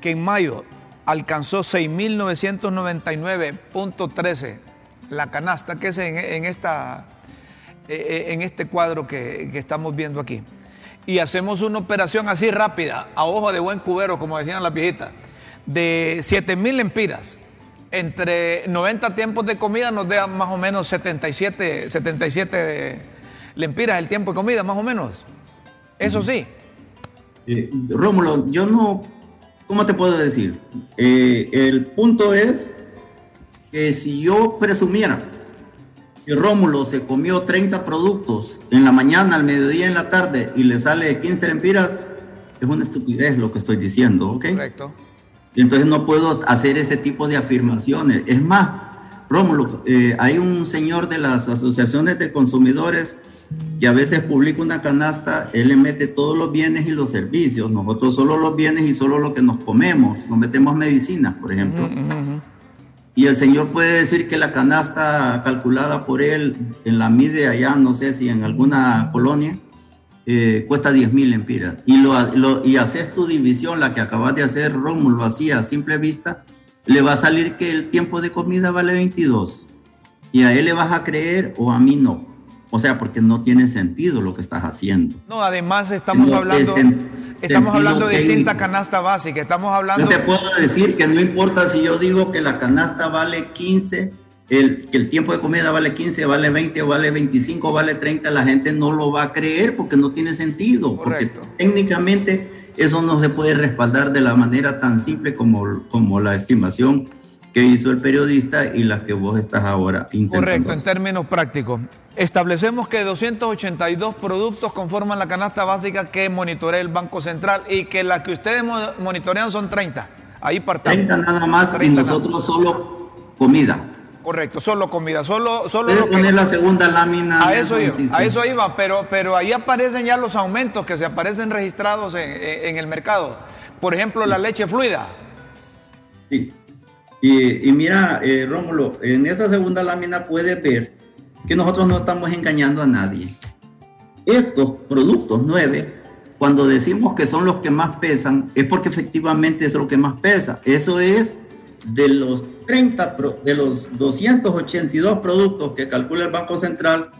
que en mayo alcanzó 6.999.13 la canasta, que es en, en esta, en este cuadro que, que estamos viendo aquí. Y hacemos una operación así rápida, a ojo de buen cubero, como decían las viejitas, de 7.000 lempiras. Entre 90 tiempos de comida nos da más o menos 77, 77 lempiras el tiempo de comida, más o menos. Eso sí. Eh, Rómulo, yo no, ¿cómo te puedo decir? Eh, el punto es que si yo presumiera que Rómulo se comió 30 productos en la mañana, al mediodía, en la tarde y le sale 15 lempiras, es una estupidez lo que estoy diciendo, ¿ok? Correcto. Y entonces no puedo hacer ese tipo de afirmaciones. Es más, Rómulo, eh, hay un señor de las asociaciones de consumidores que a veces publica una canasta, él le mete todos los bienes y los servicios, nosotros solo los bienes y solo lo que nos comemos, nos metemos medicinas, por ejemplo. Y el señor puede decir que la canasta calculada por él en la mide allá, no sé si en alguna colonia, eh, cuesta 10 mil empiras. Y, lo, y haces tu división, la que acabas de hacer, Rómulo, así a simple vista, le va a salir que el tiempo de comida vale 22. Y a él le vas a creer o a mí no. O sea, porque no tiene sentido lo que estás haciendo. No, además estamos hablando, estamos hablando de distinta canasta básica, estamos hablando... Yo te puedo decir que no importa si yo digo que la canasta vale 15, el, que el tiempo de comida vale 15, vale 20, vale 25, vale 30, la gente no lo va a creer porque no tiene sentido. Correcto. Porque técnicamente eso no se puede respaldar de la manera tan simple como, como la estimación que hizo el periodista y las que vos estás ahora intentando. Correcto, en términos prácticos. Establecemos que 282 productos conforman la canasta básica que monitorea el Banco Central y que las que ustedes monitorean son 30. Ahí partamos. 30 nada más y nosotros solo comida. Correcto, solo comida, solo, solo lo poner la segunda lámina. A eso iba, a eso iba, pero, pero ahí aparecen ya los aumentos que se aparecen registrados en, el mercado. Por ejemplo, la leche fluida. Sí. Y, mira, eh, Rómulo, en esa segunda lámina puedes ver que nosotros no estamos engañando a nadie. Estos productos nueve, cuando decimos que son los que más pesan, es porque efectivamente es lo que más pesa. Eso es de los 30, de los 282 productos que calcula el Banco Central,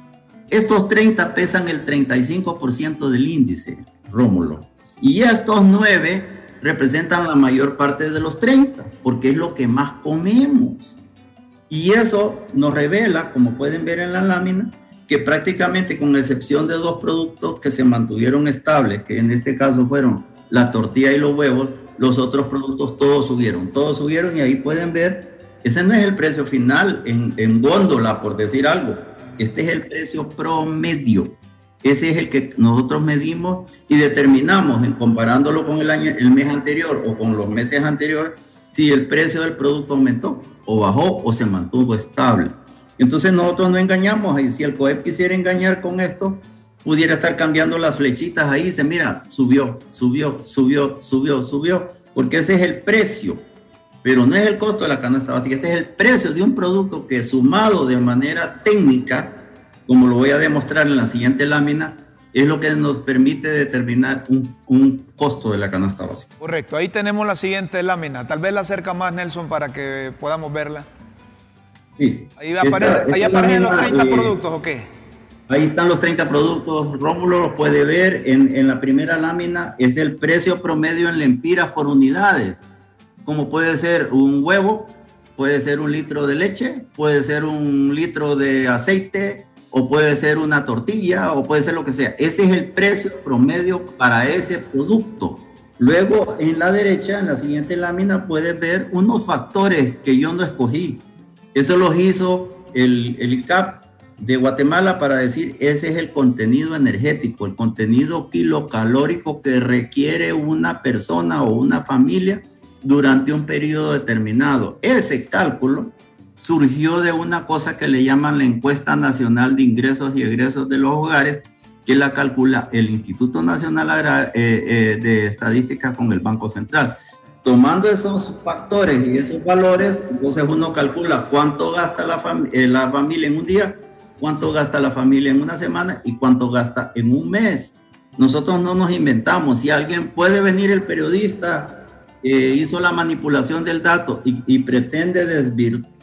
estos 30 pesan el 35% del índice, Rómulo. Y estos nueve representan la mayor parte de los 30, porque es lo que más comemos. Y eso nos revela, como pueden ver en la lámina, que prácticamente con excepción de dos productos que se mantuvieron estables, que en este caso fueron la tortilla y los huevos, los otros productos todos subieron, todos subieron y ahí pueden ver, ese no es el precio final en, en góndola, por decir algo, este es el precio promedio. Ese es el que nosotros medimos y determinamos, comparándolo con el, año, el mes anterior o con los meses anteriores, si el precio del producto aumentó o bajó o se mantuvo estable. Entonces nosotros no engañamos y si el COEP quisiera engañar con esto, pudiera estar cambiando las flechitas ahí y dice, mira, subió, subió, subió, subió, subió, porque ese es el precio, pero no es el costo de la canasta básica, este es el precio de un producto que sumado de manera técnica como lo voy a demostrar en la siguiente lámina, es lo que nos permite determinar un, costo de la canasta básica. Correcto, ahí tenemos la siguiente lámina. Tal vez la acerca más, Nelson, para que podamos verla. Sí. Ahí, aparecen los 30 eh, productos, ¿o qué? Ahí están los 30 productos. Rómulo lo puede ver en, en, la primera lámina. Es el precio promedio en lempiras por unidades. Como puede ser un huevo, puede ser un litro de leche, puede ser un litro de aceite, o puede ser una tortilla, o puede ser lo que sea. Ese es el precio promedio para ese producto. Luego, en la derecha, en la siguiente lámina, puedes ver unos factores que yo no escogí. Eso los hizo el, el ICAP de Guatemala para decir, ese es el contenido energético, el contenido kilocalórico que requiere una persona o una familia durante un periodo determinado. Ese cálculo surgió de una cosa que le llaman la encuesta nacional de ingresos y egresos de los hogares, que la calcula el Instituto Nacional eh, eh, de Estadística con el Banco Central. Tomando esos factores y esos valores, entonces uno calcula cuánto gasta la, eh, la familia en un día, cuánto gasta la familia en una semana y cuánto gasta en un mes. Nosotros no nos inventamos. Si alguien puede venir el periodista, hizo la manipulación del dato y, y pretende desvirtuar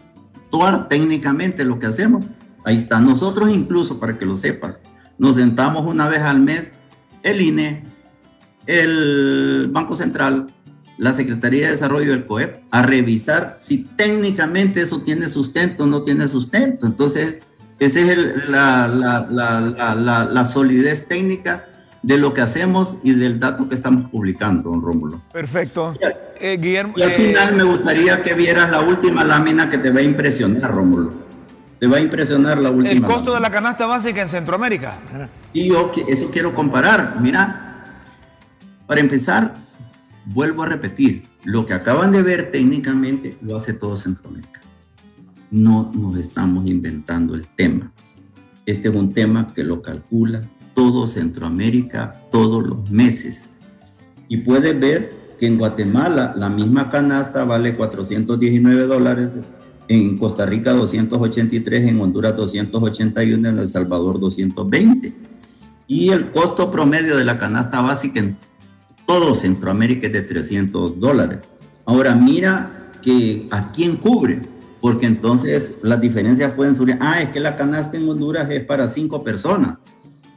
técnicamente lo que hacemos. Ahí está. Nosotros incluso, para que lo sepas, nos sentamos una vez al mes, el INE, el Banco Central, la Secretaría de Desarrollo del COEP, a revisar si técnicamente eso tiene sustento o no tiene sustento. Entonces, esa es la, la, la, la solidez técnica de lo que hacemos y del dato que estamos publicando, don Rómulo. Perfecto. Eh, Guillermo, y al final me gustaría que vieras la última lámina que te va a impresionar, Rómulo. Te va a impresionar la última. El costo de la canasta básica en Centroamérica. Y yo eso quiero comparar. Mira, para empezar, vuelvo a repetir, lo que acaban de ver técnicamente lo hace todo Centroamérica. No nos estamos inventando el tema. Este es un tema que lo calcula todo Centroamérica todos los meses. Y puedes ver que en Guatemala la misma canasta vale 419 dólares, en Costa Rica 283, en Honduras 281, en El Salvador 220. Y el costo promedio de la canasta básica en todo Centroamérica es de 300 dólares. Ahora mira que a quién cubre, porque entonces las diferencias pueden subir. Ah, es que la canasta en Honduras es para cinco personas,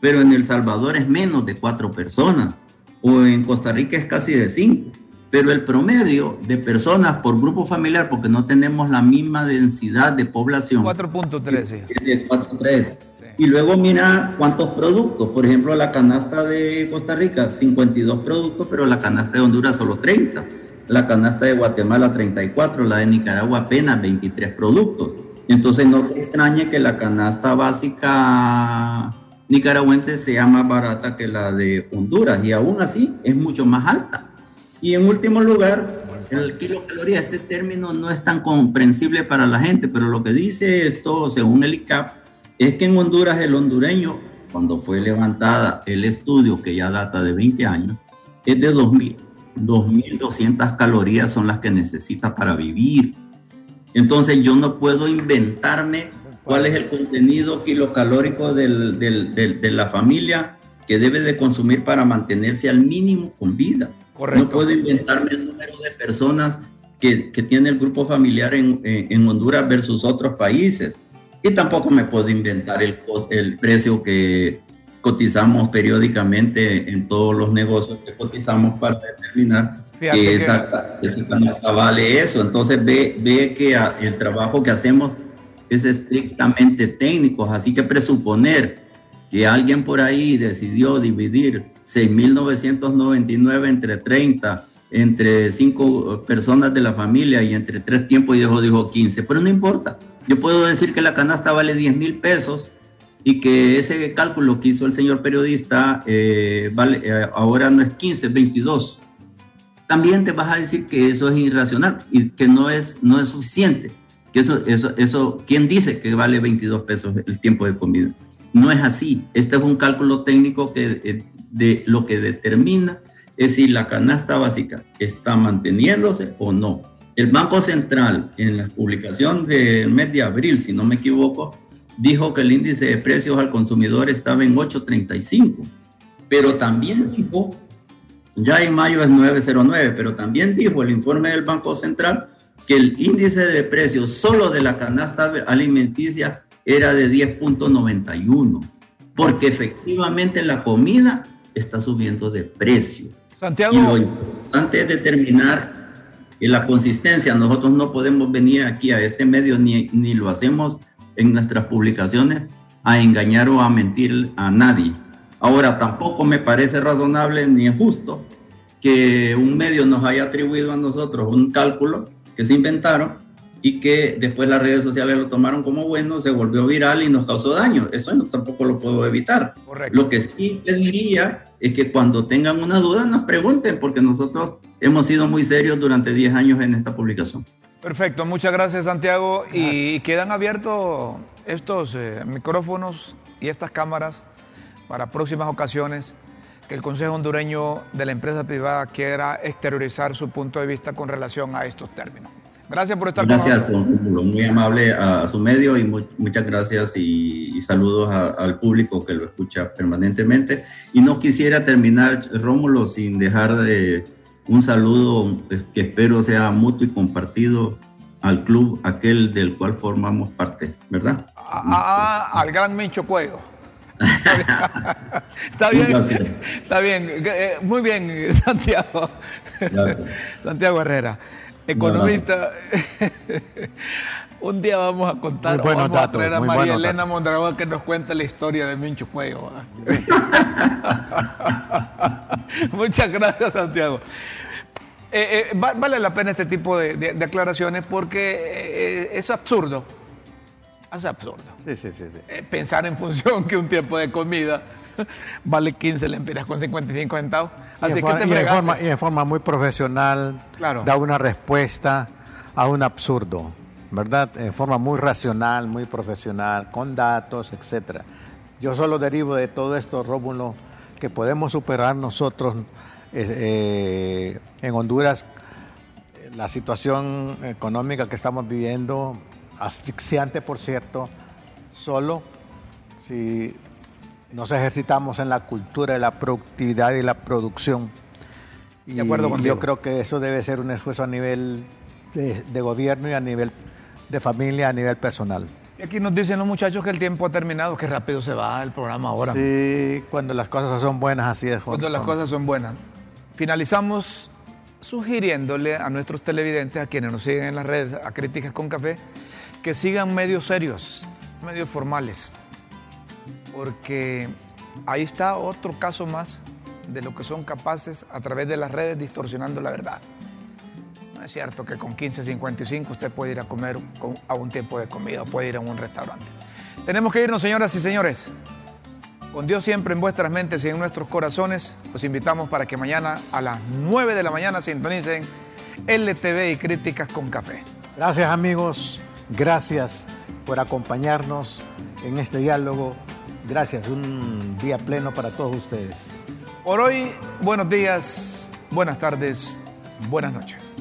pero en El Salvador es menos de cuatro personas, o en Costa Rica es casi de cinco pero el promedio de personas por grupo familiar, porque no tenemos la misma densidad de población. 4.13. 4.3. Y luego mira cuántos productos. Por ejemplo, la canasta de Costa Rica, 52 productos, pero la canasta de Honduras solo 30. La canasta de Guatemala, 34. La de Nicaragua apenas 23 productos. Entonces no te extrañe que la canasta básica nicaragüense sea más barata que la de Honduras y aún así es mucho más alta. Y en último lugar, el kilocaloría, este término no es tan comprensible para la gente, pero lo que dice esto, según el ICAP, es que en Honduras el hondureño, cuando fue levantada el estudio, que ya data de 20 años, es de 2.000. 2.200 calorías son las que necesita para vivir. Entonces yo no puedo inventarme cuál es el contenido kilocalórico del, del, de la familia que debe de consumir para mantenerse al mínimo con vida. No puedo inventarme el número de personas que, que tiene el grupo familiar en, en, Honduras versus otros países. Y tampoco me puedo inventar el, el precio que cotizamos periódicamente en todos los negocios que cotizamos para determinar que esa, canasta vale eso. Entonces ve, ve que el trabajo que hacemos es estrictamente técnico, así que presuponer que alguien por ahí decidió dividir 6.999 entre 30, entre 5 personas de la familia y entre 3 tiempos y dijo, dijo 15, pero no importa. Yo puedo decir que la canasta vale 10 mil pesos y que ese cálculo que hizo el señor periodista eh, vale, eh, ahora no es 15, es 22. También te vas a decir que eso es irracional y que no es, no es suficiente. Que eso, eso, eso, ¿quién dice que vale 22 pesos el tiempo de comida? No es así. Este es un cálculo técnico que eh, de lo que determina es si la canasta básica está manteniéndose o no. El Banco Central, en la publicación del mes de abril, si no me equivoco, dijo que el índice de precios al consumidor estaba en 8.35, pero también dijo, ya en mayo es 9.09, pero también dijo el informe del Banco Central que el índice de precios solo de la canasta alimenticia era de 10.91, porque efectivamente la comida está subiendo de precio. Santiago. Y lo importante es determinar la consistencia. Nosotros no podemos venir aquí a este medio ni, ni lo hacemos en nuestras publicaciones a engañar o a mentir a nadie. Ahora, tampoco me parece razonable ni justo que un medio nos haya atribuido a nosotros un cálculo que se inventaron y que después las redes sociales lo tomaron como bueno, se volvió viral y nos causó daño. Eso no, tampoco lo puedo evitar. Correcto. Lo que sí les diría es que cuando tengan una duda nos pregunten, porque nosotros hemos sido muy serios durante 10 años en esta publicación. Perfecto, muchas gracias Santiago. Y quedan abiertos estos eh, micrófonos y estas cámaras para próximas ocasiones que el Consejo Hondureño de la empresa privada quiera exteriorizar su punto de vista con relación a estos términos. Gracias por estar gracias, con nosotros. Muy amable a, su medio y muchas gracias y, saludos al público que lo escucha permanentemente. Y no quisiera terminar, Rómulo, sin dejar de un saludo que espero sea mutuo y compartido al club, aquel del cual formamos parte, ¿verdad? Al gran Mincho Cuello. está bien, está bien, eh, muy bien, Santiago. Santiago Herrera economista. un día vamos a contar, vamos a traer a María Elena Mondragón que nos cuente la historia de Mincho Cuello. Muchas gracias, Santiago. Eh, eh, vale la pena este tipo de, de, aclaraciones porque eh, es absurdo. Es absurdo. Sí, sí, sí, pensar en función que un tiempo de comida vale 15 lempiras con 55 centavos. Así y que te y, en forma, y en forma muy profesional, da una respuesta a un absurdo, ¿verdad? En forma muy racional, muy profesional, con datos, etcétera. Yo solo derivo de todo esto, Rómulo, que podemos superar nosotros eh, en Honduras la situación económica que estamos viviendo asfixiante, por cierto, solo si nos ejercitamos en la cultura de la productividad y la producción. Y De acuerdo contigo. yo creo que eso debe ser un esfuerzo a nivel de, de gobierno y a nivel de familia, a nivel personal. Y aquí nos dicen los muchachos que el tiempo ha terminado, que rápido se va el programa ahora. Sí, cuando las cosas son buenas, así es. Juan. cuando las cosas son buenas. Finalizamos sugiriéndole a nuestros televidentes, a quienes nos siguen en las redes, a Críticas con Café, que sigan medios serios, medios formales, porque ahí está otro caso más de lo que son capaces a través de las redes distorsionando la verdad. No es cierto que con 15.55 usted puede ir a comer a un tiempo de comida o puede ir a un restaurante. Tenemos que irnos, señoras y señores. Con Dios siempre en vuestras mentes y en nuestros corazones, los invitamos para que mañana a las 9 de la mañana sintonicen LTV y Críticas con Café. Gracias amigos, gracias por acompañarnos en este diálogo. Gracias, un día pleno para todos ustedes. Por hoy, buenos días, buenas tardes, buenas noches.